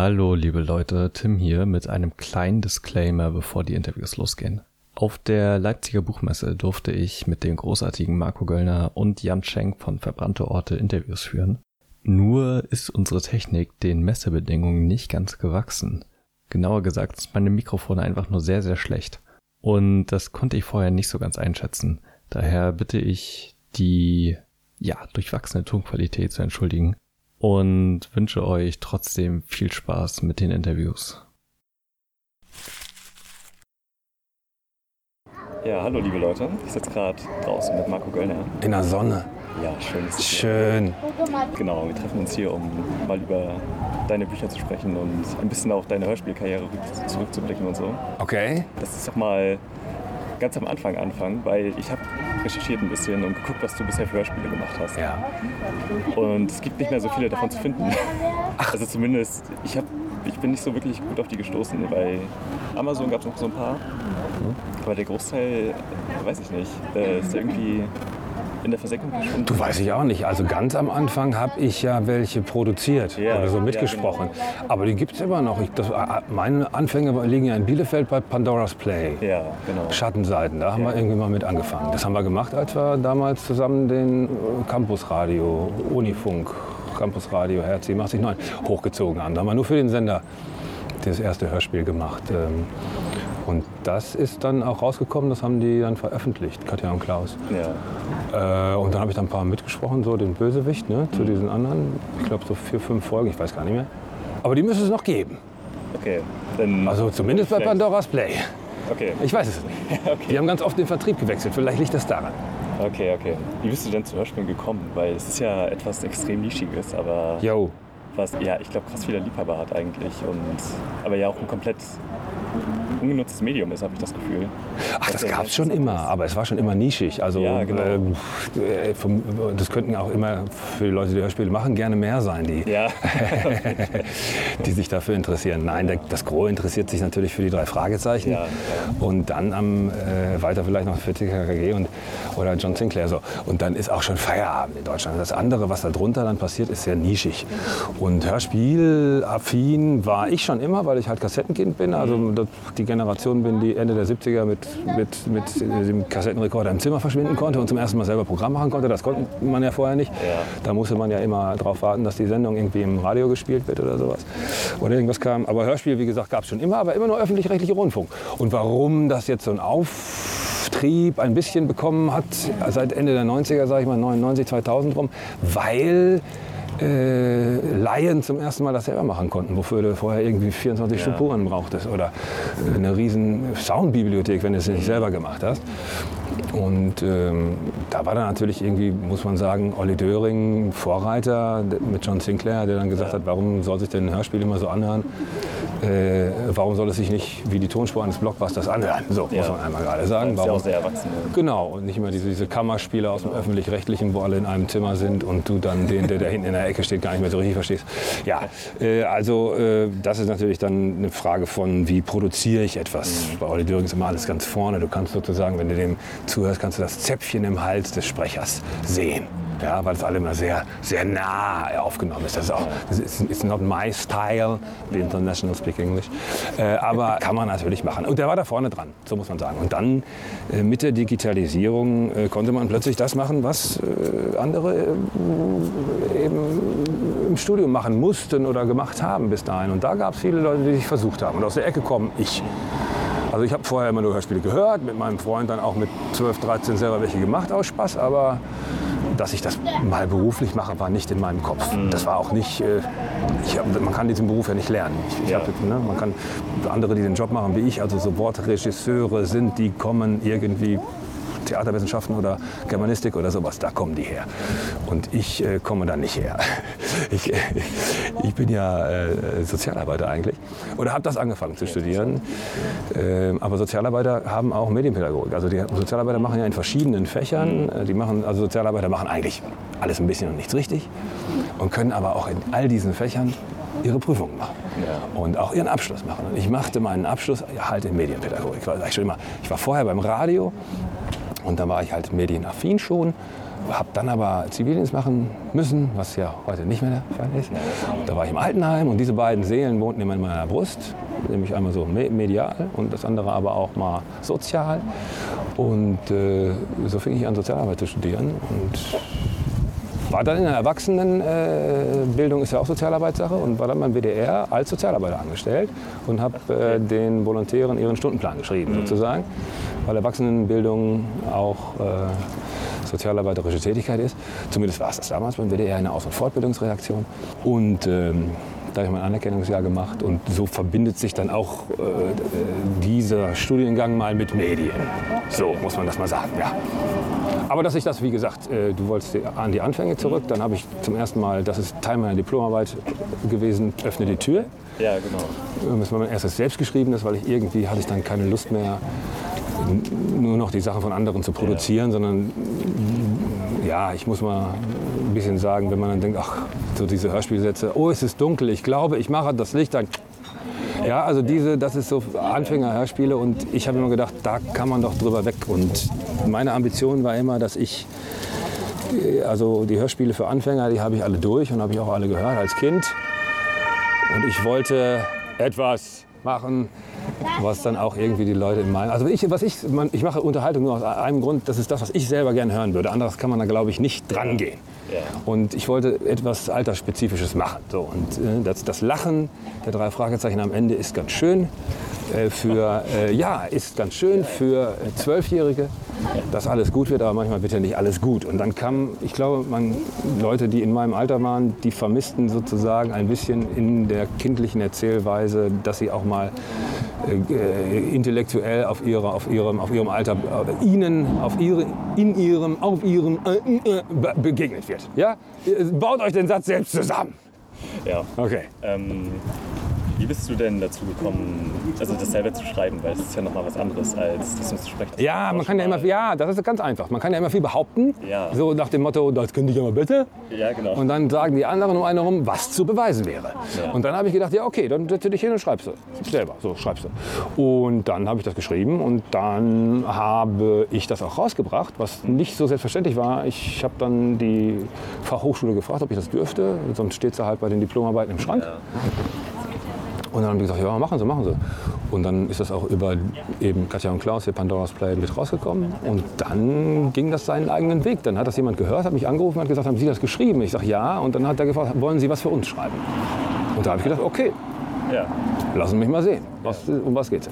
Hallo, liebe Leute, Tim hier mit einem kleinen Disclaimer, bevor die Interviews losgehen. Auf der Leipziger Buchmesse durfte ich mit dem großartigen Marco Göllner und Jan Schenk von Verbrannte Orte Interviews führen. Nur ist unsere Technik den Messebedingungen nicht ganz gewachsen. Genauer gesagt ist meine Mikrofone einfach nur sehr, sehr schlecht. Und das konnte ich vorher nicht so ganz einschätzen. Daher bitte ich, die, ja, durchwachsene Tonqualität zu entschuldigen und wünsche euch trotzdem viel Spaß mit den Interviews. Ja, hallo liebe Leute. Ich sitze gerade draußen mit Marco Göllner. In der Sonne. Ja, schön. Ist Schön. Genau, wir treffen uns hier, um mal über deine Bücher zu sprechen und ein bisschen auf deine Hörspielkarriere zurückzublicken und so. Okay. Das ist doch mal ganz am Anfang anfangen, weil ich habe recherchiert ein bisschen und geguckt, was du bisher für Hörspiele gemacht hast. Ja. Und es gibt nicht mehr so viele davon zu finden. Also zumindest, ich, hab, ich bin nicht so wirklich gut auf die gestoßen. Bei Amazon gab es noch so ein paar. Aber der Großteil, weiß ich nicht, ist irgendwie in der Versenkung verschwunden. Du weiß ich auch nicht. Also ganz am Anfang habe ich ja welche produziert Ja, oder so ja, mitgesprochen. Aber die gibt es immer noch. Ich, das, äh, meine Anfänge liegen ja in Bielefeld bei Pandora's Play. Ja, genau. Schattenseiten, da haben Ja. wir irgendwie mal mit angefangen. Das haben wir gemacht, als wir damals zusammen den äh, Campusradio, Unifunk, Campusradio Herz 789 hochgezogen haben. Da haben wir nur für den Sender das erste Hörspiel gemacht. Ähm, Und das ist dann auch rausgekommen, das haben die dann veröffentlicht, Katja und Klaus. Ja. Äh, und dann habe ich dann ein paar mitgesprochen, so den Bösewicht, ne, zu diesen anderen. Ich glaube so vier, fünf Folgen, ich weiß gar nicht mehr. Aber die müsste es noch geben. Okay. Also zumindest bei Pandora's Play. Okay. Ich weiß es nicht. Die haben ganz oft den Vertrieb gewechselt. Vielleicht liegt das daran. Okay, okay. Wie bist du denn zu Hörspielen gekommen? Weil es ist ja etwas extrem Nischiges, aber Yo. was, ja, ich glaube, krass viele Liebhaber hat eigentlich. Und, aber ja auch ein komplett ungenutztes Medium ist, habe ich das Gefühl. Ach, das gab es schon immer, ist. aber es war schon immer nischig. Also Ja, genau. ähm, äh, vom, das könnten auch immer für die Leute, die Hörspiele machen, gerne mehr sein, die, Ja, die sich dafür interessieren. Nein, der, das Gros interessiert sich natürlich für die drei Fragezeichen ja. und dann am äh, weiter vielleicht noch für TKKG und oder John Sinclair so. Und dann ist auch schon Feierabend in Deutschland. Das andere, was da drunter dann passiert, ist sehr nischig. Und Hörspielaffin war ich schon immer, weil ich halt Kassettenkind bin. Also das- die Generation bin, die Ende der 70er mit, mit, mit dem Kassettenrekorder im Zimmer verschwinden konnte und zum ersten Mal selber Programm machen konnte. Das konnte man ja vorher nicht. Ja. Da musste man ja immer darauf warten, dass die Sendung irgendwie im Radio gespielt wird oder sowas. Oder irgendwas kam. Aber Hörspiel, wie gesagt, gab es schon immer, aber immer nur öffentlich-rechtlicher Rundfunk. Und warum das jetzt so ein Auftrieb ein bisschen bekommen hat, seit Ende der 90er, sage ich mal, 99, 2000 rum, weil äh, Laien zum ersten Mal das selber machen konnten, wofür du vorher irgendwie 24 Ja. Spuren brauchtest oder eine riesen Soundbibliothek, wenn du es nicht selber gemacht hast. Und ähm, da war dann natürlich irgendwie, muss man sagen, Olli Döring Vorreiter mit John Sinclair, der dann gesagt hat, warum soll sich denn ein Hörspiel immer so anhören? Äh, warum soll es sich nicht wie die Tonspur eines Blockbusters anhören? So, muss Ja. man einmal gerade sagen. ist ja auch sehr erwachsen. Genau, und nicht immer diese, diese Kammerspiele aus dem Öffentlich-Rechtlichen, wo alle in einem Zimmer sind und du dann den, der da hinten in der Ecke steht, gar nicht mehr so richtig verstehst. Ja, äh, also äh, das ist natürlich dann eine Frage von, wie produziere ich etwas. Bei Olli Döring ist immer alles ganz vorne. Du kannst sozusagen, wenn du dem zuhörst, kannst du das Zäpfchen im Hals des Sprechers sehen. Ja, weil es alle immer sehr, sehr nah aufgenommen ist. Das ist auch, das ist it's not my style, the international speak English. Äh, aber kann man natürlich machen. Und der war da vorne dran, so muss man sagen. Und dann äh, mit der Digitalisierung äh, konnte man plötzlich das machen, was äh, andere äh, eben im Studium machen mussten oder gemacht haben bis dahin. Und da gab es viele Leute, die sich versucht haben. Und aus der Ecke kommen ich. Also ich habe vorher immer nur Hörspiele gehört, mit meinem Freund dann auch mit 12, 13 selber welche gemacht aus Spaß, aber dass ich das mal beruflich mache, war nicht in meinem Kopf. Das war auch nicht, äh, ich man kann diesen Beruf ja nicht lernen. Ich, ich Ja. hab, ne, man kann andere, die den Job machen wie ich, also so Wortregisseure sind, die kommen irgendwie Theaterwissenschaften oder Germanistik oder sowas, da kommen die her. Und ich äh, komme da nicht her. Ich, ich bin ja äh, Sozialarbeiter eigentlich oder habe das angefangen zu studieren. Ähm, aber Sozialarbeiter haben auch Medienpädagogik. Also die Sozialarbeiter machen ja in verschiedenen Fächern. äh, Die machen, also Sozialarbeiter machen eigentlich alles ein bisschen und nichts richtig und können aber auch in all diesen Fächern ihre Prüfungen machen Ja. und auch ihren Abschluss machen. Und ich machte meinen Abschluss halt in Medienpädagogik. War ich, schon immer, ich war vorher beim Radio und da war ich halt medienaffin schon. Habe dann aber Zivildienst machen müssen, was ja heute nicht mehr der Fall ist. Da war ich im Altenheim und diese beiden Seelen wohnten immer in meiner Brust, nämlich einmal so medial und das andere aber auch mal sozial. Und äh, so fing ich an, Sozialarbeit zu studieren und war dann in der Erwachsenenbildung, ist ja auch Sozialarbeitssache, und war dann beim WDR als Sozialarbeiter angestellt und habe äh, den Volontären ihren Stundenplan geschrieben, sozusagen, weil Erwachsenenbildung auch äh, sozialarbeiterische Tätigkeit ist. Zumindest war es das damals beim WDR, eine Aus- und Fortbildungsreaktion. Und ähm, da habe ich mein Anerkennungsjahr gemacht und so verbindet sich dann auch äh, dieser Studiengang mal mit Medien. So muss man das mal sagen, ja. Aber dass ich das, wie gesagt, äh, du wolltest an die Anfänge zurück, dann habe ich zum ersten Mal, das ist Teil meiner Diplomarbeit gewesen, öffne die Tür. Ja, genau. Das war mein erstes selbstgeschriebenes, weil ich irgendwie hatte ich dann keine Lust mehr, nur noch die Sachen von anderen zu produzieren, ja. sondern ja, ich muss mal ein bisschen sagen, wenn man dann denkt, ach, so diese Hörspielsätze, oh, es ist dunkel, ich glaube, ich mache das Licht an. Ja, also diese, das ist so Anfänger-Hörspiele und ich habe immer gedacht, da kann man doch drüber weg. Und meine Ambition war immer, dass ich, äh, also die Hörspiele für Anfänger, die habe ich alle durch und habe ich auch alle gehört als Kind. Und ich wollte etwas machen, was dann auch irgendwie die Leute in meinen. Also ich, was ich, ich mache Unterhaltung nur aus einem Grund, das ist das, was ich selber gerne hören würde. Anderes kann man da, glaube ich, nicht dran gehen. Ja. Und ich wollte etwas Altersspezifisches machen. So, und äh, das, das Lachen der drei Fragezeichen am Ende ist ganz schön. Äh, für, äh, ja, ist ganz schön für äh, Zwölfjährige, dass alles gut wird, aber manchmal wird ja nicht alles gut. Und dann kam, ich glaube, man, Leute, die in meinem Alter waren, die vermissten sozusagen ein bisschen in der kindlichen Erzählweise, dass sie auch mal äh, intellektuell auf, ihre, auf, ihrem, auf ihrem Alter, äh, ihnen, auf ihre, in ihrem, auf ihrem äh, begegnet wird. Ja? Baut euch den Satz selbst zusammen. Ja. Okay. Ähm, wie bist du denn dazu gekommen, also das selber zu schreiben? Weil es ist ja nochmal was anderes, als das zu sprechen. Ja, man kann ja immer, ja, das ist ganz einfach. Man kann ja immer viel behaupten. Ja. So nach dem Motto, das könnte ich aber bitte. Ja, genau. Und dann sagen die anderen um einen herum, was zu beweisen wäre. Ja. Und dann habe ich gedacht, ja, okay, dann setze dich hin und schreibst du. Selber, so schreibst du. Und dann habe ich das geschrieben und dann habe ich das auch rausgebracht, was nicht so selbstverständlich war. Ich habe dann die Fachhochschule gefragt, ob ich das dürfte. Sonst steht es halt bei den Diplomarbeiten im Schrank. Ja. Und dann haben die gesagt, ja, machen Sie, machen Sie. Und dann ist das auch über eben Katja und Klaus, hier Pandora's Play, mit rausgekommen. Und dann ging das seinen eigenen Weg. Dann hat das jemand gehört, hat mich angerufen und hat gesagt, haben Sie das geschrieben? Ich sage, ja. Und dann hat er gefragt, wollen Sie was für uns schreiben? Und da habe ich gedacht, okay, ja. Lassen Sie mich mal sehen, was, um was geht es.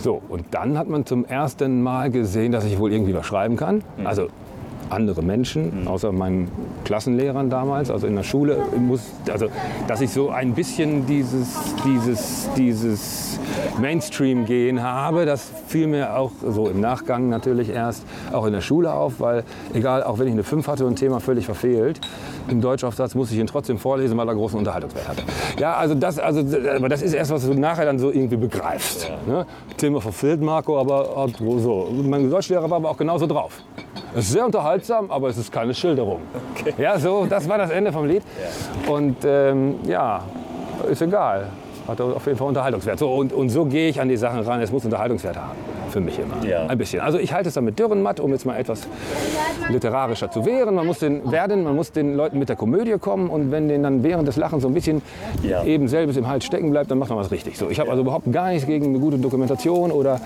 So, und dann hat man zum ersten Mal gesehen, dass ich wohl irgendwie was schreiben kann. Mhm. Also andere Menschen, mhm. außer meinen Klassenlehrern damals, also in der Schule, muss, also, dass ich so ein bisschen dieses, dieses, dieses Mainstream-Gehen habe, das fiel mir auch so im Nachgang natürlich erst auch in der Schule auf, weil egal, auch wenn ich eine 5 hatte und ein Thema völlig verfehlt, im Deutschaufsatz muss ich ihn trotzdem vorlesen, weil er großen Unterhaltungswert hatte. Ja, also das, also, aber das ist erst, was du nachher dann so irgendwie begreifst. Ne? Thema verfehlt Marco, aber so. Mein Deutschlehrer war aber auch genauso drauf. Es ist sehr unterhaltsam, aber es ist keine Schilderung. Okay. Ja, so, das war das Ende vom Lied. Ja. Und ähm, ja, ist egal. Hat auf jeden Fall Unterhaltungswert. So, und, und so gehe ich an die Sachen ran. Es muss Unterhaltungswert haben für mich immer. Ja. Ein bisschen. Also ich halte es dann mit Dürrenmatt, um jetzt mal etwas literarischer zu wehren. Man muss den werden, man muss den Leuten mit der Komödie kommen und wenn denen dann während des Lachens so ein bisschen ja. eben selbes im Hals stecken bleibt, dann macht man was richtig. So, ich habe also überhaupt gar nichts gegen eine gute Dokumentation oder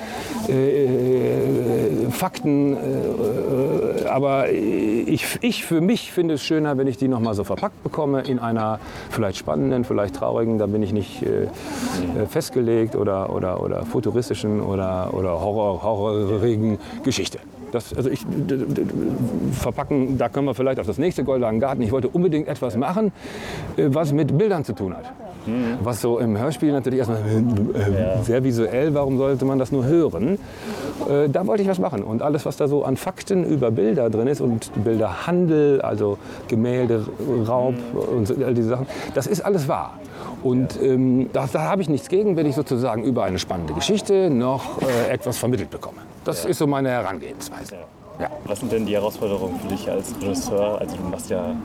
äh, äh, Fakten, äh, aber ich, ich für mich finde es schöner, wenn ich die noch mal so verpackt bekomme in einer vielleicht spannenden, vielleicht traurigen, da bin ich nicht äh, äh, festgelegt oder, oder, oder futuristischen oder, oder Horror Horror, horrorigen Geschichte. Das, also ich, verpacken, da können wir vielleicht auf das nächste Goldenen Garten. Ich wollte unbedingt etwas machen, äh, was mit Bildern zu tun hat. Mhm. Was so im Hörspiel natürlich erstmal äh, sehr visuell, warum sollte man das nur hören? Äh, da wollte ich was machen. Und alles, was da so an Fakten über Bilder drin ist und Bilderhandel, also Gemälde, Raub mhm. und all diese Sachen, das ist alles wahr. Und ähm, da, da habe ich nichts gegen, wenn ich sozusagen über eine spannende Geschichte noch äh, etwas vermittelt bekomme. Das ist so meine Herangehensweise. Ja. Was sind denn die Herausforderungen für dich als Regisseur? Also du machst ja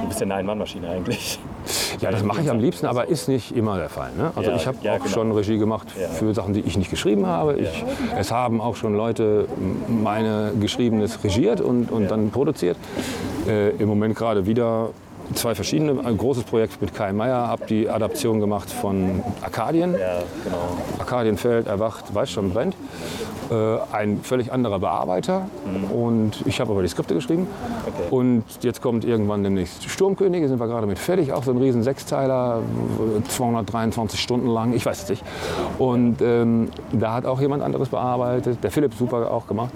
Du bist ja eine Ein-Mann-Maschine eigentlich. Ja, das mache ich am liebsten, aber ist nicht immer der Fall. Ne? Also Ja, ich habe ja, auch genau. schon Regie gemacht für Sachen, die ich nicht geschrieben habe. Ich, Es haben auch schon Leute meine Geschriebenes regiert und, und dann produziert. Äh, Im Moment gerade wieder zwei verschiedene. Ein großes Projekt mit Kai Meier, habe die Adaption gemacht von Arkadien. Ja, genau. Arkadienfeld erwacht, weiß schon, brennt. Äh, ein völlig anderer Bearbeiter. Und ich habe aber die Skripte geschrieben. Okay. Und jetzt kommt irgendwann demnächst Sturmkönige, sind wir gerade mit fertig. Auch so ein riesen Sechsteiler, 223 Stunden lang, ich weiß es nicht. Und ähm, da hat auch jemand anderes bearbeitet. Der Philipp super auch gemacht.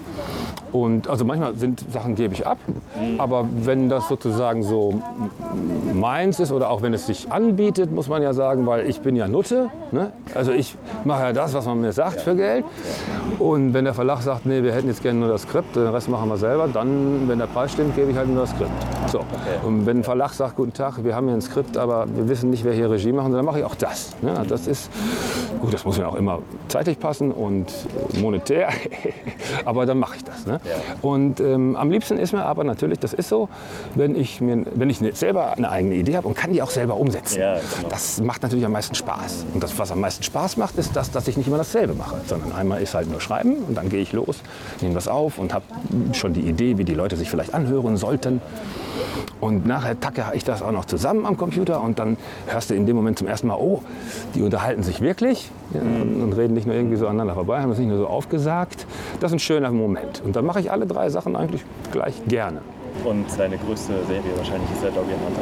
Und also manchmal sind Sachen gebe ich ab, aber wenn das sozusagen so meins ist oder auch wenn es sich anbietet, muss man ja sagen, weil ich bin ja Nutte. Ne? Also ich mache ja das, was man mir sagt für Geld. Und wenn der Verlag sagt, nee, wir hätten jetzt gerne nur das Skript, den Rest machen wir selber, dann, wenn der Preis stimmt, gebe ich halt nur das Skript. So. Und wenn ein Verlag sagt, guten Tag, wir haben hier ein Skript, aber wir wissen nicht, wer hier Regie machen soll, dann mache ich auch das. Ne? Das ist, gut, das muss mir auch immer zeitlich passen und monetär, aber dann mache ich das. Ne? Und ähm, am liebsten ist mir aber natürlich, das ist so, wenn ich, mir, wenn ich selber eine eigene Idee habe und kann die auch selber umsetzen. Ja, genau. Das macht natürlich am meisten Spaß. Und das, was am meisten Spaß macht, ist das, dass ich nicht immer dasselbe mache, sondern einmal ist halt nur Schreiben und dann gehe ich los, nehme das auf und habe schon die Idee, wie die Leute sich vielleicht anhören sollten. Und nachher tacke ich das auch noch zusammen am Computer und dann hörst du in dem Moment zum ersten Mal, oh, die unterhalten sich wirklich ja, und, reden nicht nur irgendwie so aneinander vorbei, haben das nicht nur so aufgesagt. Das ist ein schöner Moment. Und dann mache ich alle drei Sachen eigentlich gleich gerne. Und deine größte Serie wahrscheinlich ist ja Doggy Hunter.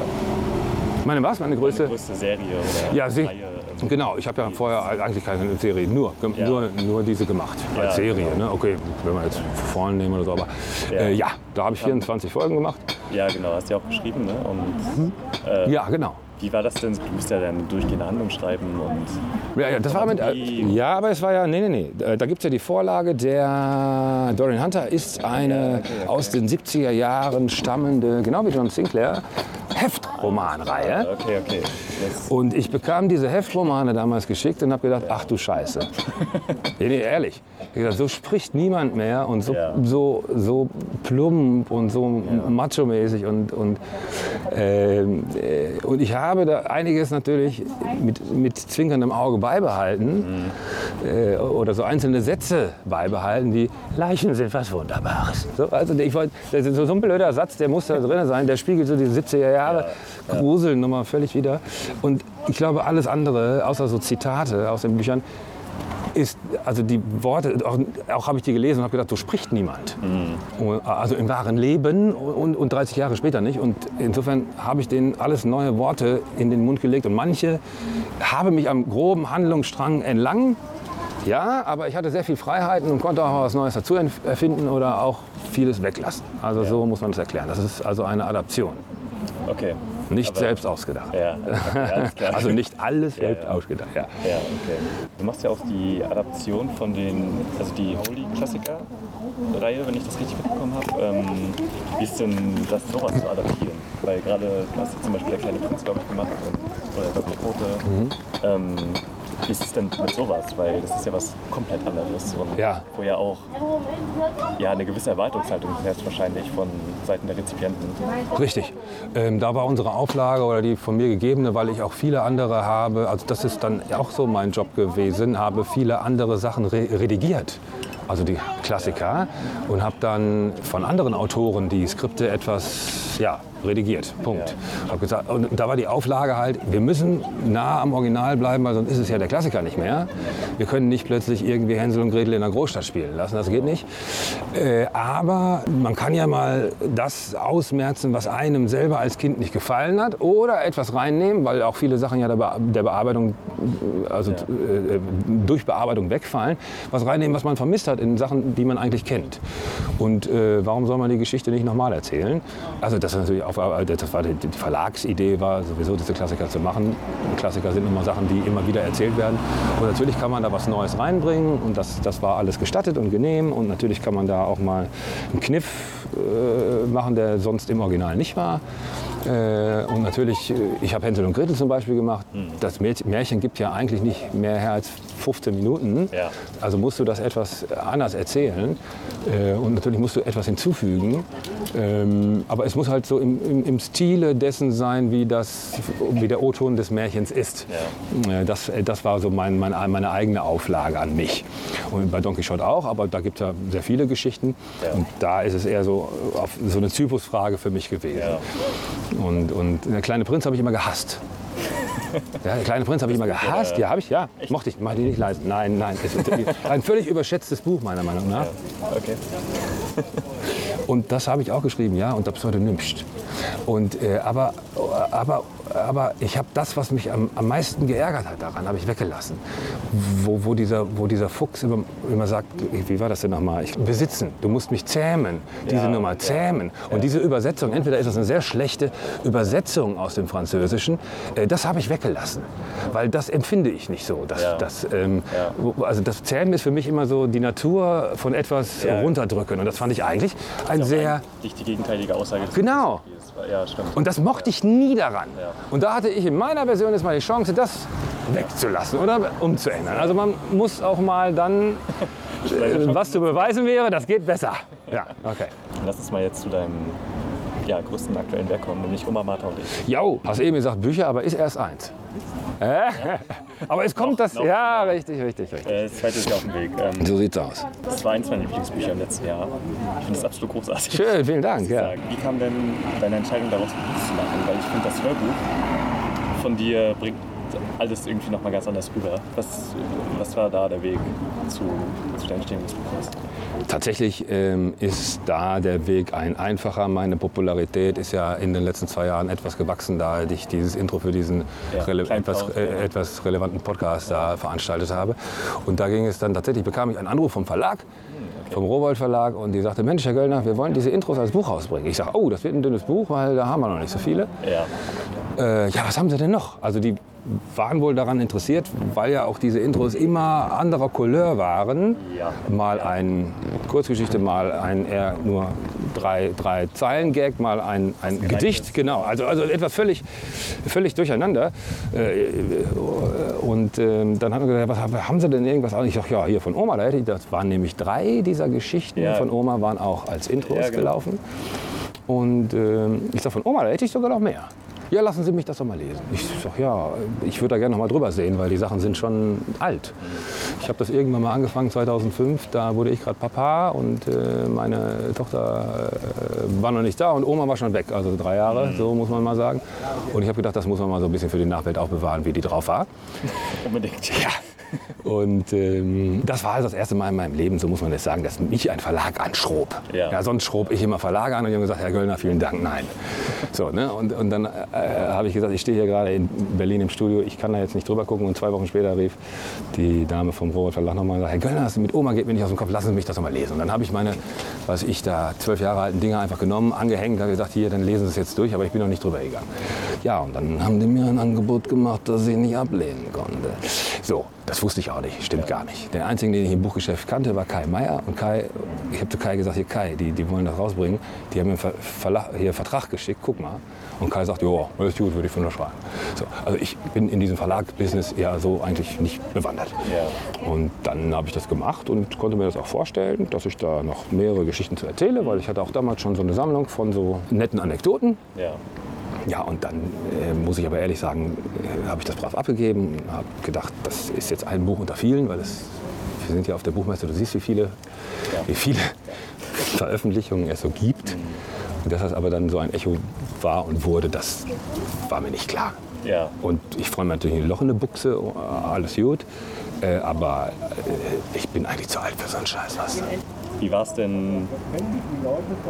Meine was? Meine größte? Deine größte Serie oder Ja, sie, Reihe. ähm, genau. Ich habe ja vorher eigentlich keine Serie, nur, Ja. nur, nur diese gemacht. Ja, als Serie. genau. Ne? Okay, wenn wir jetzt vorne nehmen oder so. Aber Ja. ja, äh, ja da habe ich 24 Folgen gemacht. Ja, genau, hast du ja auch beschrieben. Ne? Und Ja, genau. Wie war das denn? Du musst ja dann durchgehende Handlung schreiben und Ja, ja, das war mit, ja, aber es war ja, nee, nee, nee. Da gibt es ja die Vorlage, der Dorian Hunter ist eine aus den 70er Jahren stammende, genau wie John Sinclair, Heftromanreihe. okay, okay. Das, Und ich bekam diese Heftromane damals geschickt und habe gedacht, ach du Scheiße. nee, nee, ehrlich. Ich gedacht, so spricht niemand mehr und so, Ja. so, so plump und so macho-mäßig. Und, und, ähm, äh, und ich habe da einiges natürlich mit, mit zwinkerndem Auge beibehalten äh, oder so einzelne Sätze beibehalten, wie Leichen sind was Wunderbares. So, also ich wollte, das ist so ein blöder Satz, der muss da drin sein, der spiegelt so diese 70er Jahre Gruseln nochmal völlig wieder. Und ich glaube, alles andere, außer so Zitate aus den Büchern, ist, also die Worte, auch, auch habe ich die gelesen und habe gedacht, so spricht niemand. Und, Also im wahren Leben und, und 30 Jahre später nicht. Und insofern habe ich denen alles neue Worte in den Mund gelegt. Und manche haben mich am groben Handlungsstrang entlang. Ja, aber ich hatte sehr viel Freiheiten und konnte auch was Neues dazu erfinden oder auch vieles weglassen. Also so muss man das erklären. Das ist also eine Adaption. okay. Nicht selbst ausgedacht. Ja. Also nicht alles selbst ausgedacht. Ja. Okay. Du machst ja auch die Adaption von den, also die Holy Klassiker Reihe, wenn ich das richtig mitbekommen habe. Ähm, wie ist denn das sowas zu adaptieren? Weil gerade, du hast jetzt zum Beispiel der kleine Prinz, glaube ich, gemacht und, oder Dr. Quote. Ähm, wie ist es denn mit sowas? Weil das ist ja was komplett anderes und Ja. wo ja auch ja, eine gewisse Erwartungshaltung herrscht wahrscheinlich von Seiten der Rezipienten. Richtig. Ähm, da war unsere Auflage oder die von mir gegebene, weil ich auch viele andere habe, also das ist dann auch so mein Job gewesen, habe viele andere Sachen re redigiert. Also die Klassiker und habe dann von anderen Autoren die Skripte etwas ja, redigiert. Punkt. Hab gesagt, und da war die Auflage halt, wir müssen nah am Original bleiben, weil sonst ist es ja der Klassiker nicht mehr. Wir können nicht plötzlich irgendwie Hänsel und Gretel in der Großstadt spielen lassen, das geht nicht. Äh, aber man kann ja mal das ausmerzen, was einem selber als Kind nicht gefallen hat oder etwas reinnehmen, weil auch viele Sachen ja der, Be der Bearbeitung, also äh, durch Bearbeitung wegfallen, was reinnehmen, was man vermisst hat in Sachen, die man eigentlich kennt. Und äh, warum soll man die Geschichte nicht nochmal erzählen? Also das ist natürlich auch, das war die, die Verlagsidee war sowieso diese Klassiker zu machen. Klassiker sind immer Sachen, die immer wieder erzählt werden. Und natürlich kann man da was Neues reinbringen und das, das war alles gestattet und genehm und natürlich kann man da auch mal einen Kniff äh, machen, der sonst im Original nicht war. Äh, und natürlich, äh, ich habe Hänsel und Gretel zum Beispiel gemacht. Das Märchen gibt ja eigentlich nicht mehr als 15 Minuten. Ja. Also musst du das etwas anders erzählen. Äh, und natürlich musst du etwas hinzufügen. Ähm, aber es muss halt so im, im, im Stile dessen sein, wie, das, wie der O-Ton des Märchens ist. Äh, Das, äh, das war so mein, mein, meine eigene Auflage an mich. Und bei Don Quixote auch, aber da gibt es ja sehr viele Geschichten. Ja. Und da ist es eher so, so eine Typusfrage für mich gewesen. Und, und der kleine Prinz habe ich immer gehasst. Ja, der kleine Prinz habe ich immer gehasst. Ja, habe ich, ja. Mochte ich, mach die nicht leisten. Nein, nein. Ein völlig überschätztes Buch, meiner Meinung nach. Okay. Und das habe ich auch geschrieben, ja, unter Pseudonym. Und, äh, aber, aber, aber ich habe das, was mich am, am meisten geärgert hat daran, habe ich weggelassen. Wo, wo, dieser, wo dieser Fuchs immer, immer sagt, wie war das denn nochmal? Ich, besitzen, du musst mich zähmen, diese Ja, Nummer, ja. zähmen. Und diese Übersetzung, entweder ist das eine sehr schlechte Übersetzung aus dem Französischen, äh, das habe ich weggelassen. Weil das empfinde ich nicht so. Das, Ja. das, ähm, Ja. also das Zähmen ist für mich immer so die Natur von etwas Ja. runterdrücken. Und das fand ich eigentlich ein sehr... Nicht die gegenteilige Aussage. Genau. Ja, stimmt. Und das mochte ich nie daran. Ja. Und da hatte ich in meiner Version jetzt mal die Chance, das wegzulassen oder umzuändern. Also man muss auch mal dann, äh, was zu beweisen wäre, das geht besser. Ja, okay. Lass uns mal jetzt zu deinem ja, größten aktuellen Werk kommen, nämlich Oma, Martha und ich. Jo, hast eben gesagt Bücher, aber ist erst eins. Äh? Aber es kommt das. noch, Ja, genau. richtig, richtig, richtig. Äh, Das zweite ist ja auf dem Weg. Ähm, So sieht's aus. Das war eins meiner Lieblingsbücher im letzten Jahr. Ich finde es absolut großartig. Schön, vielen Dank. Ja. Wie kam denn deine Entscheidung daraus, ein Buch zu machen? Weil ich finde, das Hörbuch von dir bringt alles irgendwie noch mal ganz anders rüber. Was, was war da der Weg zu, zu der Entstehung des Buches? Tatsächlich ähm, ist da der Weg ein einfacher. Meine Popularität ist ja in den letzten zwei Jahren etwas gewachsen, da ich dieses Intro für diesen Ja, rele etwas, äh, etwas relevanten Podcast da veranstaltet habe. Und da ging es dann tatsächlich, bekam ich einen Anruf vom Verlag, vom Rowold Verlag, und die sagte, Mensch, Herr Göllner, wir wollen diese Intros als Buch rausbringen. Ich sage, oh, das wird ein dünnes Buch, weil da haben wir noch nicht so viele. Ja, Äh, ja, was haben Sie denn noch? Also die waren wohl daran interessiert, weil ja auch diese Intros immer anderer Couleur waren. Ja. Mal ein Kurzgeschichte, mal ein eher nur drei, drei Zeilen Gag, mal ein, ein Gedicht. Genau, also, also etwas völlig, völlig durcheinander. Äh, und ähm, dann haben wir gesagt, was haben- Sie denn irgendwas? Ich sag, ja, hier von Oma, da hätte ich, das waren nämlich drei dieser Geschichten Ja. von Oma waren auch als Intros Ja, genau. gelaufen. Und ähm, ich sag von Oma, da hätte ich sogar noch mehr. Ja, lassen Sie mich das doch mal lesen. Ich sag, ja, ich würde da gerne noch mal drüber sehen, weil die Sachen sind schon alt. Ich habe das irgendwann mal angefangen, 2005, da wurde ich gerade Papa und äh, meine Tochter äh, war noch nicht da und Oma war schon weg, also drei Jahre, so muss man mal sagen. Und ich habe gedacht, das muss man mal so ein bisschen für die Nachwelt auch bewahren, wie die drauf war. unbedingt. Ja. Und ähm, das war also das erste Mal in meinem Leben, so muss man jetzt sagen, dass mich ein Verlag anschrob. Ja. sonst schrob ich immer Verlage an und die haben gesagt, Herr Göllner, vielen Dank, nein. So, ne? und, und dann äh, habe ich gesagt, ich stehe hier gerade in Berlin im Studio, ich kann da jetzt nicht drüber gucken. Und zwei Wochen später rief die Dame vom Robert Verlag nochmal und sagte, Herr Göllner, das mit Oma geht mir nicht aus dem Kopf, lassen Sie mich das doch mal lesen. Und dann habe ich meine, was ich da, zwölf Jahre alten Dinger einfach genommen, angehängt, habe gesagt, hier, dann lesen Sie es jetzt durch, aber ich bin noch nicht drüber gegangen. Ja, und dann haben die mir ein Angebot gemacht, das ich nicht ablehnen konnte. So, das wusste ich auch nicht, stimmt gar nicht. Der Einzige, den ich im Buchgeschäft kannte, war Kai Meier. Und Kai, ich habe zu Kai gesagt, hier Kai, die, die wollen das rausbringen. Die haben mir einen Ver hier Vertrag geschickt, guck mal. Und Kai sagt, ja, alles gut, würde ich unterschreiben. So, also ich bin in diesem Verlag-Business eher so eigentlich nicht bewandert. Ja. Und dann habe ich das gemacht und konnte mir das auch vorstellen, dass ich da noch mehrere Geschichten zu erzähle, weil ich hatte auch damals schon so eine Sammlung von so netten Anekdoten. Ja. Ja, und dann äh, muss ich aber ehrlich sagen, äh, habe ich das brav abgegeben, habe gedacht, das ist jetzt ein Buch unter vielen, weil es, wir sind ja auf der Buchmesse, du siehst, wie viele, wie viele Veröffentlichungen es so gibt. Und dass das aber dann so ein Echo war und wurde, das war mir nicht klar. Ja. Und ich freue mich natürlich ein Loch in der Buchse, oh, alles gut. Äh, aber äh, ich bin eigentlich zu alt für so einen Scheiß. Was? Wie war es denn,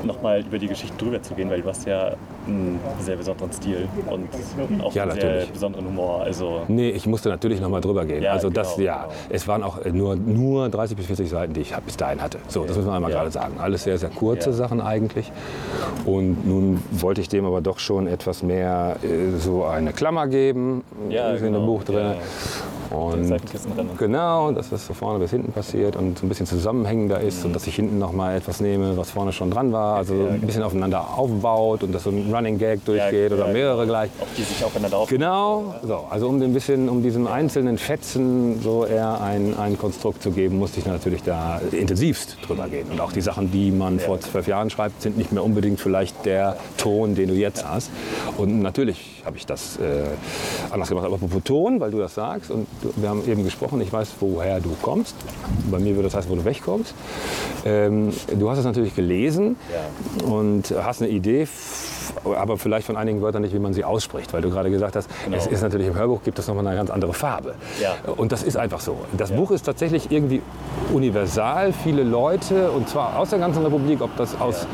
nochmal über die Geschichte drüber zu gehen? Weil du hast ja einen sehr besonderen Stil und auch Ja, einen sehr natürlich. besonderen Humor. Also, Nee, ich musste natürlich noch mal drüber gehen. Ja, also das, genau, ja, genau. es waren auch nur, nur 30 bis 40 Seiten, die ich bis dahin hatte. So, das muss man einmal Ja. gerade sagen. Alles sehr, sehr kurze. Sachen eigentlich. Und nun wollte ich dem aber doch schon etwas mehr äh, so eine Klammer geben, Ja, ist in dem genau. Buch drin. Und Seifenkistenrennen. genau, dass das so vorne bis hinten passiert und so ein bisschen zusammenhängender ist und dass ich hinten noch mal etwas nehme, was vorne schon dran war. Also Ja, ein bisschen aufeinander aufbaut und dass so ein Running Gag durchgeht Ja, oder ja, mehrere gleich. Auch die sich aufeinander auf. Genau, so, also um ein bisschen, um diesen einzelnen Fetzen so eher ein, ein Konstrukt zu geben, musste ich natürlich da intensivst drüber gehen. Und auch die Sachen, die man vor zwölf Jahren schreibt, sind nicht mehr unbedingt vielleicht der Ton, den du jetzt hast. Und natürlich habe ich das äh, anders gemacht. Aber apropos Ton, weil du das sagst, und wir haben eben gesprochen, ich weiß, woher du kommst. Bei mir würde das heißen, wo du wegkommst. Ähm, du hast es natürlich gelesen und hast eine Idee, aber vielleicht von einigen Wörtern nicht, wie man sie ausspricht, weil du gerade gesagt hast, es ist natürlich im Hörbuch gibt es nochmal eine ganz andere Farbe. Ja. Und das ist einfach so. Das Buch ist tatsächlich irgendwie universal. Viele Leute, und zwar aus der ganzen Republik, ob das aus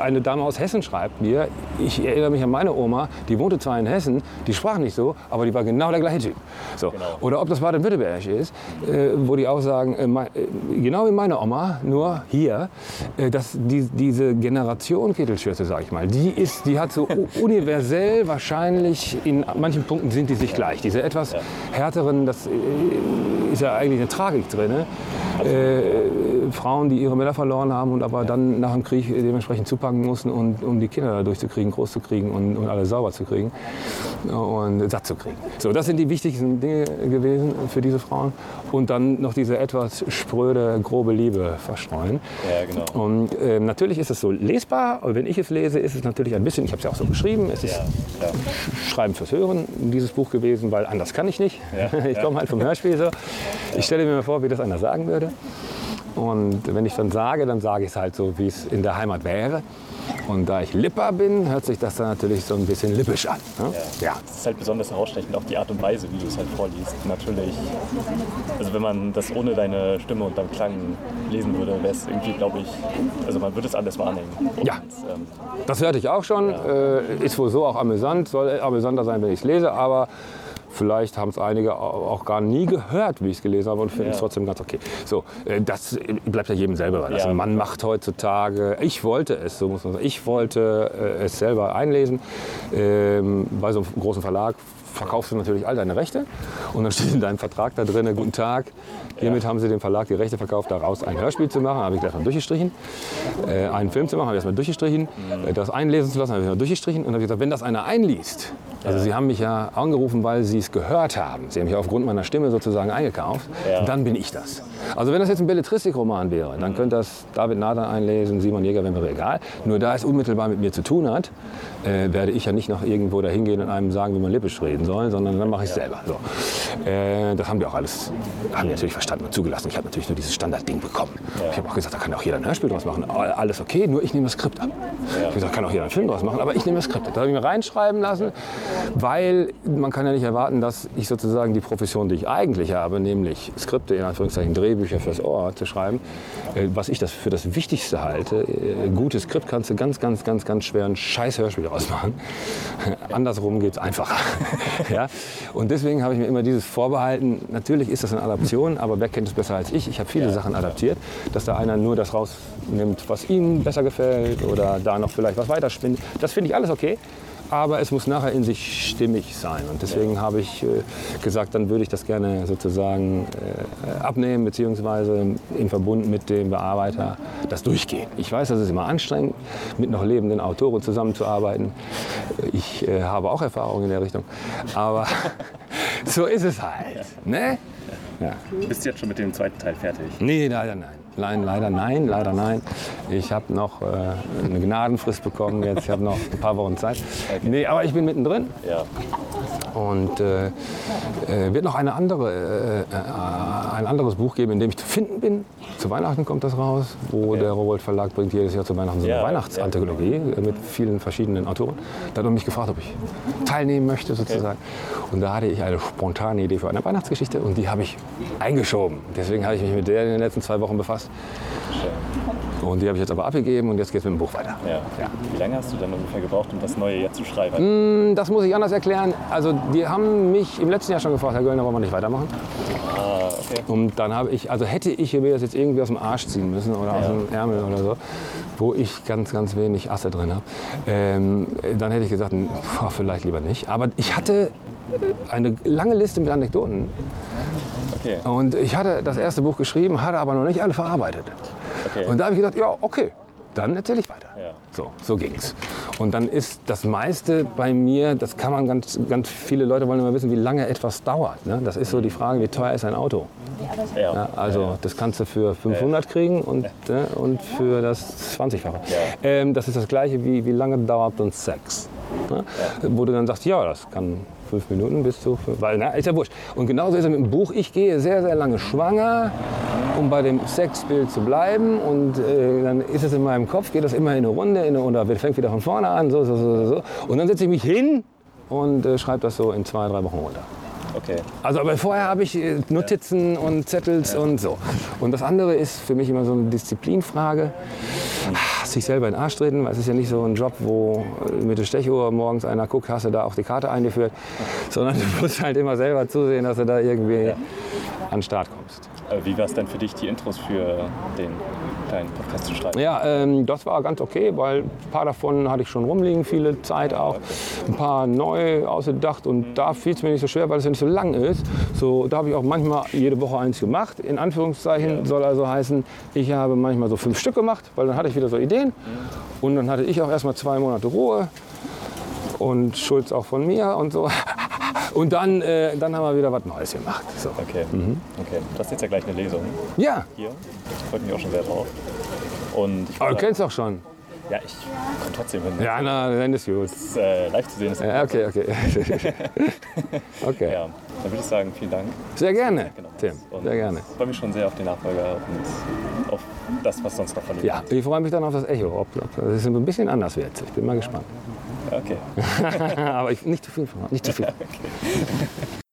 eine Dame aus Hessen schreibt mir, ich erinnere mich an meine Oma, die wohnte zwar in Hessen, die sprach nicht so, aber die war genau der gleiche Typ. So. Oder ob das Baden-Württemberg ist, äh, wo die auch sagen, äh, mei- äh, genau wie meine Oma, nur hier, äh, dass die, diese Generation Kittelschürze, sag ich mal, die, ist, die hat so universell wahrscheinlich, in manchen Punkten sind die sich gleich. Diese etwas härteren, das äh, ist ja eigentlich eine Tragik drin. Ne? Äh, Frauen, die ihre Männer verloren haben und aber dann nach dem Krieg dementsprechend zupacken mussten, und, um die Kinder da durchzukriegen, groß zu kriegen und, und alle sauber zu kriegen und satt zu kriegen. So, das sind die wichtigsten Dinge gewesen für diese Frauen. Und dann noch diese etwas spröde, grobe Liebe verstreuen. Ja, genau. Und ähm, natürlich ist es so lesbar, aber wenn ich es lese, ist es natürlich ein bisschen, ich habe es ja auch so geschrieben, es ist Ja, ja. Schreiben fürs Hören dieses Buch gewesen, weil anders kann ich nicht. Ja, ich komme halt vom Hörspiel so. Ich stelle mir mal vor, wie das einer sagen würde. Und wenn ich dann sage, dann sage ich es halt so, wie es in der Heimat wäre. Und da ich Lipper bin, hört sich das dann natürlich so ein bisschen lippisch an. Ne? Ja. Es ist halt besonders herausstechend, auch die Art und Weise, wie du es halt vorliest. Natürlich, also wenn man das ohne deine Stimme und deinem Klang lesen würde, wäre es irgendwie, glaube ich, also man würde es anders wahrnehmen. Und, Ja. Ähm, Das hörte ich auch schon. Äh, ist wohl so auch amüsant. Soll amüsanter sein, wenn ich es lese. Aber vielleicht haben es einige au- auch gar nie gehört, wie ich es gelesen habe und finden es Ja. trotzdem ganz okay. So, äh, das äh, bleibt ja jedem selber überlassen. Ja. Man macht heutzutage, ich wollte es, so muss man sagen, ich wollte äh, es selber einlesen. Ähm, bei so einem großen Verlag verkaufst du natürlich all deine Rechte und dann steht in deinem Vertrag da drin, guten Tag, hiermit haben sie dem Verlag die Rechte verkauft, daraus ein Hörspiel zu machen, habe ich gleich mal durchgestrichen. Äh, einen Film zu machen, habe ich erstmal durchgestrichen. Äh, das einlesen zu lassen, habe ich mal durchgestrichen und habe gesagt, wenn das einer einliest, also sie haben mich ja angerufen, weil sie es gehört haben, sie haben mich aufgrund meiner Stimme sozusagen eingekauft, Ja. dann bin ich das. Also wenn das jetzt ein Belletristikroman wäre, dann könnte das David Nathan einlesen, Simon Jäger, wäre mir egal. Nur da es unmittelbar mit mir zu tun hat, äh, werde ich ja nicht noch irgendwo dahin gehen und einem sagen, wie man lippisch reden soll, sondern dann mache ich es selber. So. Äh, das haben wir auch alles, haben wir natürlich verstanden und zugelassen. Ich habe natürlich nur dieses Standardding bekommen. Ich habe auch gesagt, da kann auch jeder ein Hörspiel draus machen. Alles okay, nur ich nehme das Skript ab. Ich habe gesagt, kann auch jeder einen Film draus machen, aber ich nehme das Skript. ab. Da habe ich mir reinschreiben lassen, weil man kann ja nicht erwarten, dass ich sozusagen die Profession, die ich eigentlich habe, nämlich Skripte, in Anführungszeichen Drehbücher fürs Ohr zu schreiben, äh, was ich das für das Wichtigste halte. Äh, Gutes Skript kannst du ganz, ganz, ganz, ganz schwer ein scheiß Hörspiel draus machen. Andersrum geht es einfacher. ja? Und deswegen habe ich mir immer dieses vorbehalten. Natürlich ist das eine Adaption, aber wer kennt es besser als ich? Ich habe viele Sachen adaptiert, dass da einer nur das rausnimmt, was ihm besser gefällt oder da noch vielleicht was weiterspinnt. Das finde ich alles okay. Aber es muss nachher in sich stimmig sein. Und deswegen habe ich äh, gesagt, dann würde ich das gerne sozusagen äh, abnehmen, beziehungsweise im Verbund mit dem Bearbeiter das durchgehen. Ich weiß, das ist immer anstrengend, mit noch lebenden Autoren zusammenzuarbeiten. Ich äh, habe auch Erfahrung in der Richtung. Aber so ist es halt. Ne? Ja. du bist jetzt schon mit dem zweiten Teil fertig. Nee, leider nein. Nein, leider nein, leider nein. Ich habe noch äh, eine Gnadenfrist bekommen jetzt. Ich habe noch ein paar Wochen Zeit. Nee, aber ich bin mittendrin. Ja. Und äh, äh, wird noch eine andere, äh, äh, ein anderes Buch geben, in dem ich zu finden bin. Zu Weihnachten kommt das raus, wo der Rowold Verlag bringt jedes Jahr zu Weihnachten so eine Ja, Weihnachtsanthologie äh, mit vielen verschiedenen Autoren. Da hat er mich gefragt, ob ich teilnehmen möchte sozusagen. Und da hatte ich eine spontane Idee für eine Weihnachtsgeschichte und die habe ich eingeschoben. Deswegen habe ich mich mit der in den letzten zwei Wochen befasst. Und die habe ich jetzt aber abgegeben und jetzt geht es mit dem Buch weiter. Ja. Ja. Wie lange hast du dann ungefähr gebraucht, um das Neue jetzt zu schreiben? Das muss ich anders erklären. Also die haben mich im letzten Jahr schon gefragt, Herr Göllner, wollen wir nicht weitermachen? Ah, okay. Und dann habe ich, also hätte ich mir das jetzt irgendwie aus dem Arsch ziehen müssen oder aus dem Ärmel oder so, wo ich ganz, ganz wenig Asse drin habe, ähm, dann hätte ich gesagt, boah, vielleicht lieber nicht. Aber ich hatte eine lange Liste mit Anekdoten. Okay. Und ich hatte das erste Buch geschrieben, hatte aber noch nicht alle verarbeitet. Okay. Und da habe ich gedacht, ja, okay, dann erzähle ich weiter. Ja. So, so ging's. Und dann ist das meiste bei mir, das kann man ganz, ganz viele Leute wollen immer wissen, wie lange etwas dauert. Ne? Das ist so die Frage, wie teuer ist ein Auto? ja. Ja, also das kannst du für 500 kriegen und, ne, und für das 20-fache. Ähm, das ist das gleiche wie wie lange dauert dann Sex? Ne? Wo du dann sagst, ja, das kann fünf Minuten bis zu, fünf, weil na, ist ja wurscht. Und genauso ist es mit dem Buch. Ich gehe sehr, sehr lange schwanger, um bei dem Sexbild zu bleiben. Und äh, dann ist es in meinem Kopf, geht das immer in eine Runde in eine, oder fängt wieder von vorne an. So, so, so, so. Und dann setze ich mich hin und äh, schreibe das so in zwei, drei Wochen runter. Okay. Also aber vorher habe ich äh, Notizen und Zettels und so. Und das andere ist für mich immer so eine Disziplinfrage. Ah, Sich selber in den Arsch treten, weil es ist ja nicht so ein Job, wo äh, mit der Stechuhr morgens einer guckt, hast du da auch die Karte eingeführt, sondern du musst halt immer selber zusehen, dass du da irgendwie an den Start kommst. Äh, Wie war es denn für dich, die Intros für den kleinen Podcast zu schreiben? Ja, ähm, das war ganz okay, weil ein paar davon hatte ich schon rumliegen, viele Zeit auch. Ein paar neu ausgedacht und da fiel es mir nicht so schwer, weil es ja nicht so lang ist. So, da habe ich auch manchmal jede Woche eins gemacht. In Anführungszeichen soll also heißen, ich habe manchmal so fünf Stück gemacht, weil dann hatte ich wieder so Ideen. Und dann hatte ich auch erstmal zwei Monate Ruhe und Schulz auch von mir und so. Und dann, äh, dann haben wir wieder was Neues gemacht. So. Okay. okay. Das ist jetzt ja gleich eine Lesung Ja, hier. Ich freue mich auch schon sehr drauf. Und ich aber du kennst auch schon. ja, ich komme trotzdem hin. Ja, na, dann ist gut. Das, äh, live zu sehen ist Ja, okay, okay. okay. Ja, dann würde ich sagen, vielen Dank. Sehr gerne, Genau. Tim. Sehr gerne. Ich freue mich schon sehr auf den Nachfolger und auf das, was sonst noch von dir Ja, ich freue mich dann auf das Echo. Ob, ob das ist ein bisschen anders wird. Ich bin mal gespannt. Okay. Aber ich, nicht zu viel von nicht zu viel.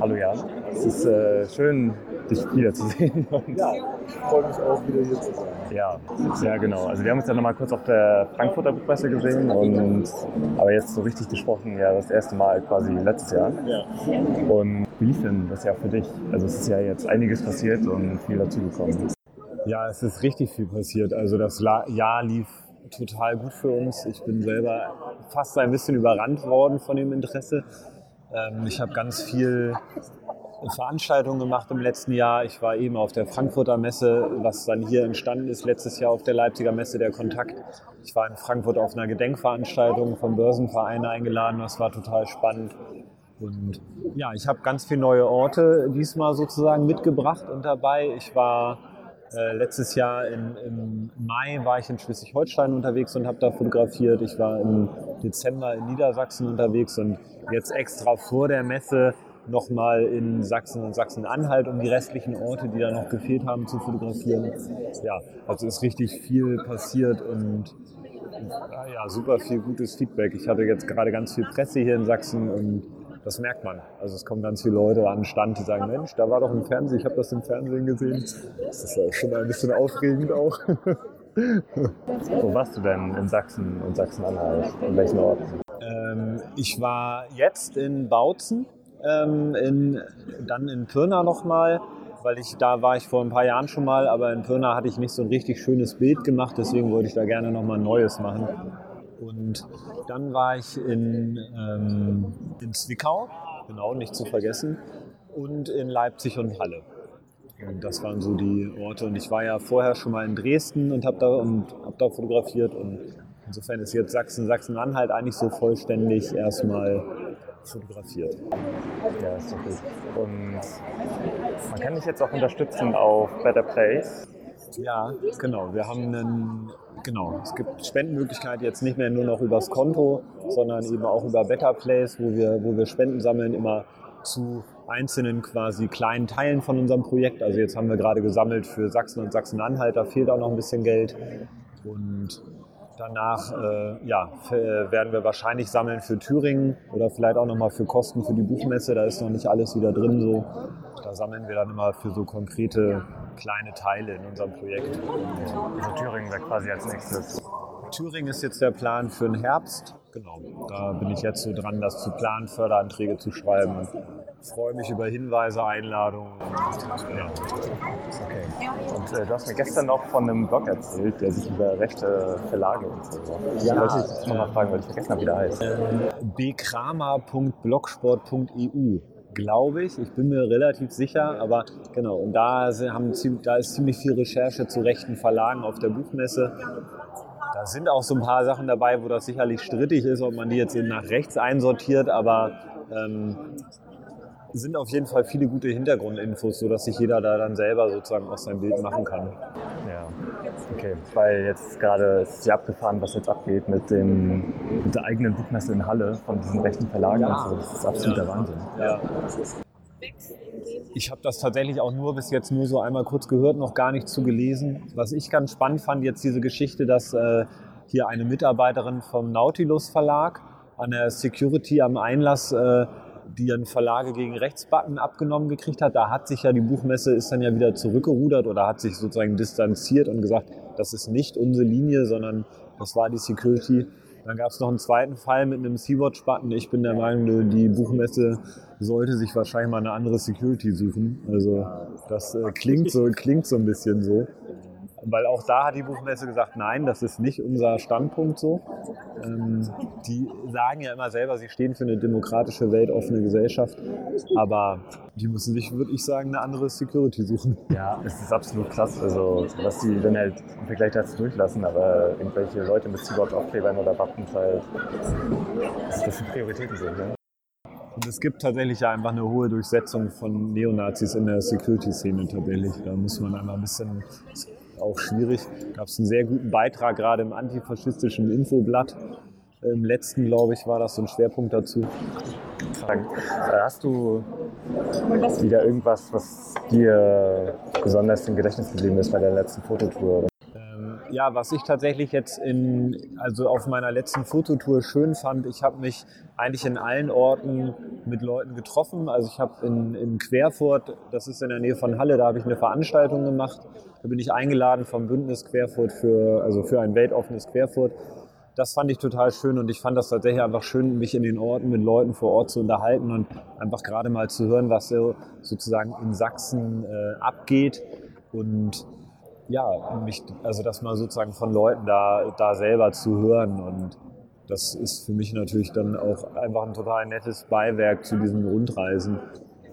Hallo Jan. Es ist äh, schön, dich wiederzusehen. Ja, ich freue mich auch wieder hier zu sein. ja, ja, genau. Also wir haben uns ja noch mal kurz auf der Frankfurter Buchmesse gesehen und aber jetzt so richtig gesprochen, ja, das erste Mal quasi letztes Jahr. Ja. Und wie lief denn das Jahr für dich? Also es ist ja jetzt einiges passiert und viel dazugekommen. Ja, es ist richtig viel passiert. Also das Jahr lief total gut für uns. Ich bin selber fast ein bisschen überrannt worden von dem Interesse. Ähm, ich habe ganz viel Veranstaltungen gemacht im letzten Jahr. Ich war eben auf der Frankfurter Messe, was dann hier entstanden ist, letztes Jahr auf der Leipziger Messe der Kontakt. Ich war in Frankfurt auf einer Gedenkveranstaltung vom Börsenverein eingeladen. Das war total spannend. Und ja, ich habe ganz viele neue Orte diesmal sozusagen mitgebracht und dabei. Ich war äh, letztes Jahr in, im Mai war ich in Schleswig-Holstein unterwegs und habe da fotografiert. Ich war im Dezember in Niedersachsen unterwegs und jetzt extra vor der Messe nochmal in Sachsen und Sachsen-Anhalt, um die restlichen Orte, die da noch gefehlt haben, zu fotografieren. Ja, also ist richtig viel passiert und ja, super viel gutes Feedback. Ich hatte jetzt gerade ganz viel Presse hier in Sachsen und das merkt man. Also es kommen ganz viele Leute an den Stand, die sagen, Mensch, da war doch im Fernsehen, ich habe das im Fernsehen gesehen. Das ist ja schon ein bisschen aufregend auch. Wo warst du denn in Sachsen und Sachsen-Anhalt? In welchen Orten? Ähm, ich war jetzt in Bautzen, ähm, in, dann in Pirna nochmal, weil ich da war ich vor ein paar Jahren schon mal, aber in Pirna hatte ich nicht so ein richtig schönes Bild gemacht, deswegen wollte ich da gerne nochmal ein neues machen. Und dann war ich in, ähm, in Zwickau, genau, nicht zu vergessen, und in Leipzig und Halle. Und das waren so die Orte. Und ich war ja vorher schon mal in Dresden und habe da, hab da fotografiert. Und insofern ist jetzt Sachsen, Sachsen-Anhalt eigentlich so vollständig erstmal fotografiert. Ja, ist doch gut. Und man kann dich jetzt auch unterstützen auf Better Place. Ja, genau. Wir haben einen, genau, es gibt Spendenmöglichkeiten jetzt nicht mehr nur noch übers Konto, sondern eben auch über Better Place, wo wir, wo wir Spenden sammeln, immer zu einzelnen quasi kleinen Teilen von unserem Projekt. Also jetzt haben wir gerade gesammelt für Sachsen und Sachsen-Anhalt, da fehlt auch noch ein bisschen Geld. Und danach äh, ja, äh, werden wir wahrscheinlich sammeln für Thüringen oder vielleicht auch nochmal für Kosten für die Buchmesse. Da ist noch nicht alles wieder drin so. Da sammeln wir dann immer für so konkrete kleine Teile in unserem Projekt. Also Thüringen wäre quasi als nächstes. Thüringen ist jetzt der Plan für den Herbst, genau, da bin ich jetzt so dran, das zu planen, Förderanträge zu schreiben. Freue mich über Hinweise, Einladungen. Ja. Okay. Und äh, du hast mir gestern noch von einem Blog erzählt, der sich über rechte Verlage und so. Ja, wollte ich jetzt nochmal fragen, weil ich vergessen habe, wie der heißt. bkramer.blogsport.eu glaube ich. Ich bin mir relativ sicher, aber genau. Und da, haben, da ist ziemlich viel Recherche zu rechten Verlagen auf der Buchmesse. Da sind auch so ein paar Sachen dabei, wo das sicherlich strittig ist, ob man die jetzt nach rechts einsortiert, aber ähm, sind auf jeden Fall viele gute Hintergrundinfos, sodass sich jeder da dann selber sozusagen auch sein Bild machen kann. Ja, okay. Weil jetzt gerade ist ja abgefahren, was jetzt abgeht mit, dem, mit der eigenen Buchmesse in Halle von diesen rechten Verlagen. Ja. Also das ist absoluter ja. Wahnsinn. Ja. Ich habe das tatsächlich auch nur bis jetzt nur so einmal kurz gehört, noch gar nicht zu gelesen. Was ich ganz spannend fand, jetzt diese Geschichte, dass äh, hier eine Mitarbeiterin vom Nautilus Verlag an der Security am Einlass äh, die ihren Verlage gegen Rechtsbacken abgenommen gekriegt hat. Da hat sich ja die Buchmesse ist dann ja wieder zurückgerudert oder hat sich sozusagen distanziert und gesagt, das ist nicht unsere Linie, sondern das war die Security. Dann gab es noch einen zweiten Fall mit einem Sea-Watch-Button. Ich bin der Meinung, die Buchmesse sollte sich wahrscheinlich mal eine andere Security suchen. Also das äh, klingt, so, klingt so ein bisschen so. Weil auch da hat die Buchmesse gesagt, nein, das ist nicht unser Standpunkt so. Ähm, die sagen ja immer selber, sie stehen für eine demokratische, weltoffene Gesellschaft. Aber die müssen sich, würde ich sagen, eine andere Security suchen. Ja, es ist absolut krass, also was sie dann halt im Vergleich dazu durchlassen, aber irgendwelche Leute mit Cyborg-Aufklebern oder Buttons halt, dass das die Prioritäten sind. Ne? Und es gibt tatsächlich ja einfach eine hohe Durchsetzung von Neonazis in der Security-Szene tatsächlich. Da muss man einmal ein bisschen auch schwierig. Gab es einen sehr guten Beitrag gerade im antifaschistischen Infoblatt. Im letzten, glaube ich, war das so ein Schwerpunkt dazu. Äh, hast du wieder irgendwas, was dir besonders im Gedächtnis geblieben ist bei der letzten Fototour? Ja, was ich tatsächlich jetzt in, also auf meiner letzten Fototour schön fand, ich habe mich eigentlich in allen Orten mit Leuten getroffen. Also ich habe in, in Querfurt, das ist in der Nähe von Halle, da habe ich eine Veranstaltung gemacht. Da bin ich eingeladen vom Bündnis Querfurt für, also für ein weltoffenes Querfurt. Das fand ich total schön und ich fand das tatsächlich einfach schön, mich in den Orten mit Leuten vor Ort zu unterhalten und einfach gerade mal zu hören, was so sozusagen in Sachsen äh, abgeht. Und ja, mich, also das mal sozusagen von Leuten da, da selber zu hören und das ist für mich natürlich dann auch einfach ein total nettes Beiwerk zu diesen Rundreisen.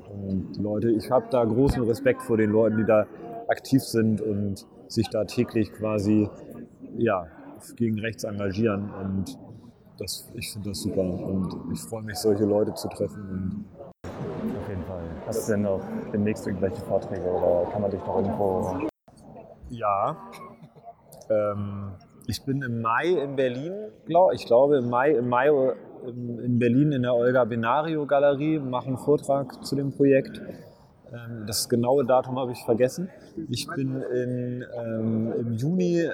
Und Leute, ich habe da großen Respekt vor den Leuten, die da aktiv sind und sich da täglich quasi ja, gegen rechts engagieren. Und das, ich finde das super. Und ich freue mich, solche Leute zu treffen. Auf jeden Fall. Hast du denn noch demnächst irgendwelche Vorträge oder kann man dich noch irgendwo ja. Ähm, ich bin im Mai in Berlin, glaub, ich glaube im Mai, im Mai in Berlin in der Olga Benario Galerie, mache einen Vortrag zu dem Projekt. Ähm, das genaue Datum habe ich vergessen. Ich bin in, ähm, im Juni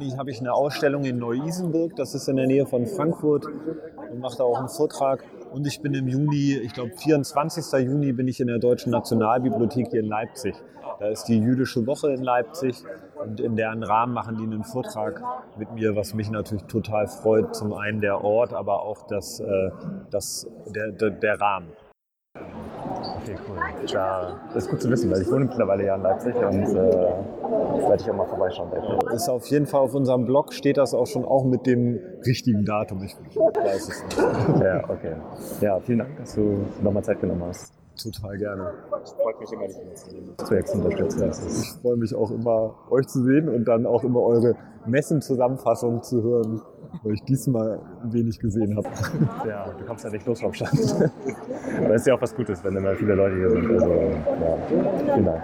ich, habe ich eine Ausstellung in Neu-Isenburg, das ist in der Nähe von Frankfurt und mache da auch einen Vortrag. Und ich bin im Juni, ich glaube 24. Juni, bin ich in der Deutschen Nationalbibliothek hier in Leipzig. Da ist die jüdische Woche in Leipzig und in deren Rahmen machen die einen Vortrag mit mir, was mich natürlich total freut. Zum einen der Ort, aber auch das, äh, das, der, der, der Rahmen. Das ist gut zu wissen, weil ich wohne mittlerweile ja in Leipzig und äh, werde ich auch mal vorbeischauen. Ist auf jeden Fall auf unserem Blog steht das auch schon auch mit dem richtigen Datum. Ich weiß es nicht. Ja, okay. Ja, vielen Dank, dass du nochmal Zeit genommen hast. Total gerne. Freut mich immer, dich zu sehen. Projekt zu unterstützen. Ich freue mich auch immer, euch zu sehen und dann auch immer eure Messenzusammenfassung zu hören, weil ich diesmal wenig gesehen habe. Ja, du kommst ja nicht los vom Stand. Aber ist ja auch was Gutes, wenn immer viele Leute hier sind. Also, ja, vielen Dank.